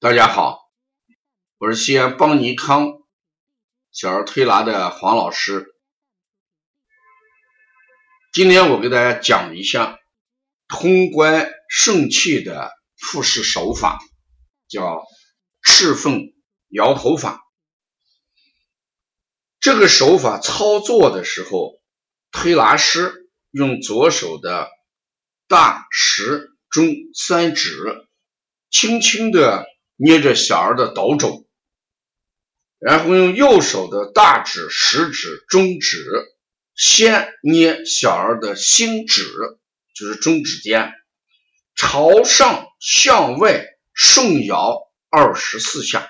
大家好，我是西安邦尼康小儿推拿的黄老师。今天我给大家讲一下通关顺气的复式手法，叫赤凤摇头法。这个手法操作的时候，推拿师用左手的大、食、中三指，轻轻的。捏着小儿的斗肘，然后用右手的大指、食指、中指先捏小儿的心指，就是中指尖，朝上向外顺摇二十四下，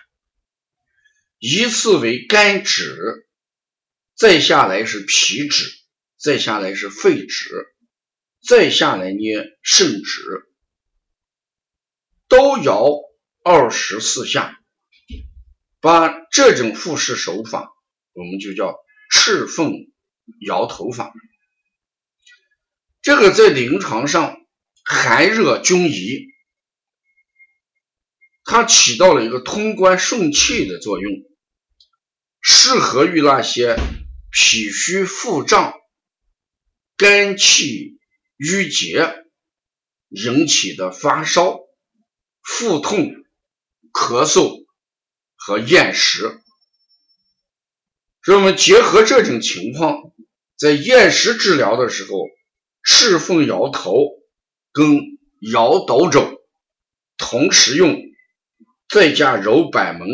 依次为肝指，再下来是脾指，再下来是肺指，再下来捏肾指，都摇。二十四下，把这种复式手法，我们就叫赤凤摇头法。这个在临床上寒热均宜，它起到了一个通关顺气的作用，适合于那些脾虚腹胀、肝气郁结引起的发烧、腹痛。咳嗽和厌食，所以我们结合这种情况，在厌食治疗的时候，赤凤摇头跟摇斗肘同时用，再加揉板门、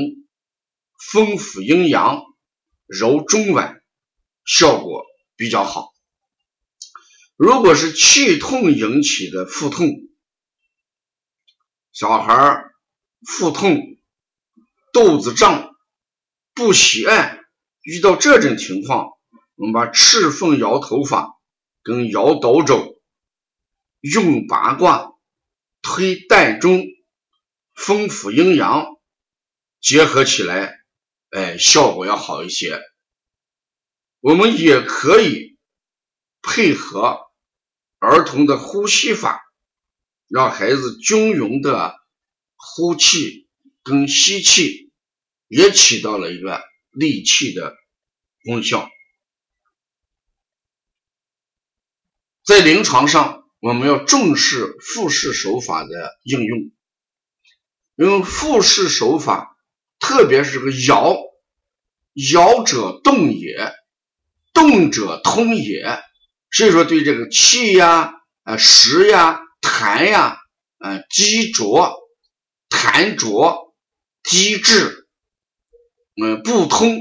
丰富阴阳、揉中脘，效果比较好。如果是气痛引起的腹痛，小孩儿。腹痛、肚子胀、不喜按，遇到这种情况，我们把赤凤摇头法跟摇斗肘、用八卦、推膻中、丰腹阴阳结合起来，哎，效果要好一些。我们也可以配合儿童的呼吸法，让孩子均匀的。呼气跟吸气也起到了一个利气的功效。在临床上，我们要重视复式手法的应用，因为复式手法，特别是这个摇，摇者动也，动者通也，所以说对这个气呀、啊食呀、痰呀、啊积浊。痰浊、积滞、嗯不通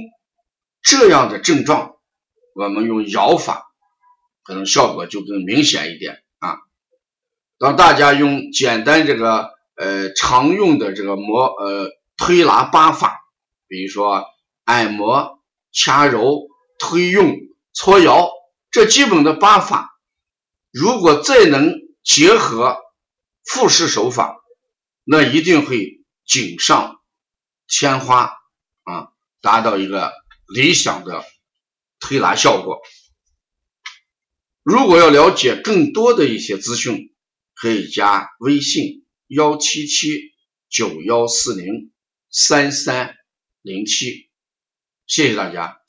这样的症状，我们用摇法，可能效果就更明显一点啊。当大家用简单这个呃常用的这个摩呃推拿八法，比如说按摩、掐揉、推用、搓摇这基本的八法，如果再能结合复式手法。那一定会锦上添花啊，达到一个理想的推拿效果。如果要了解更多的一些资讯，可以加微信幺七七九幺四零三三零七，谢谢大家。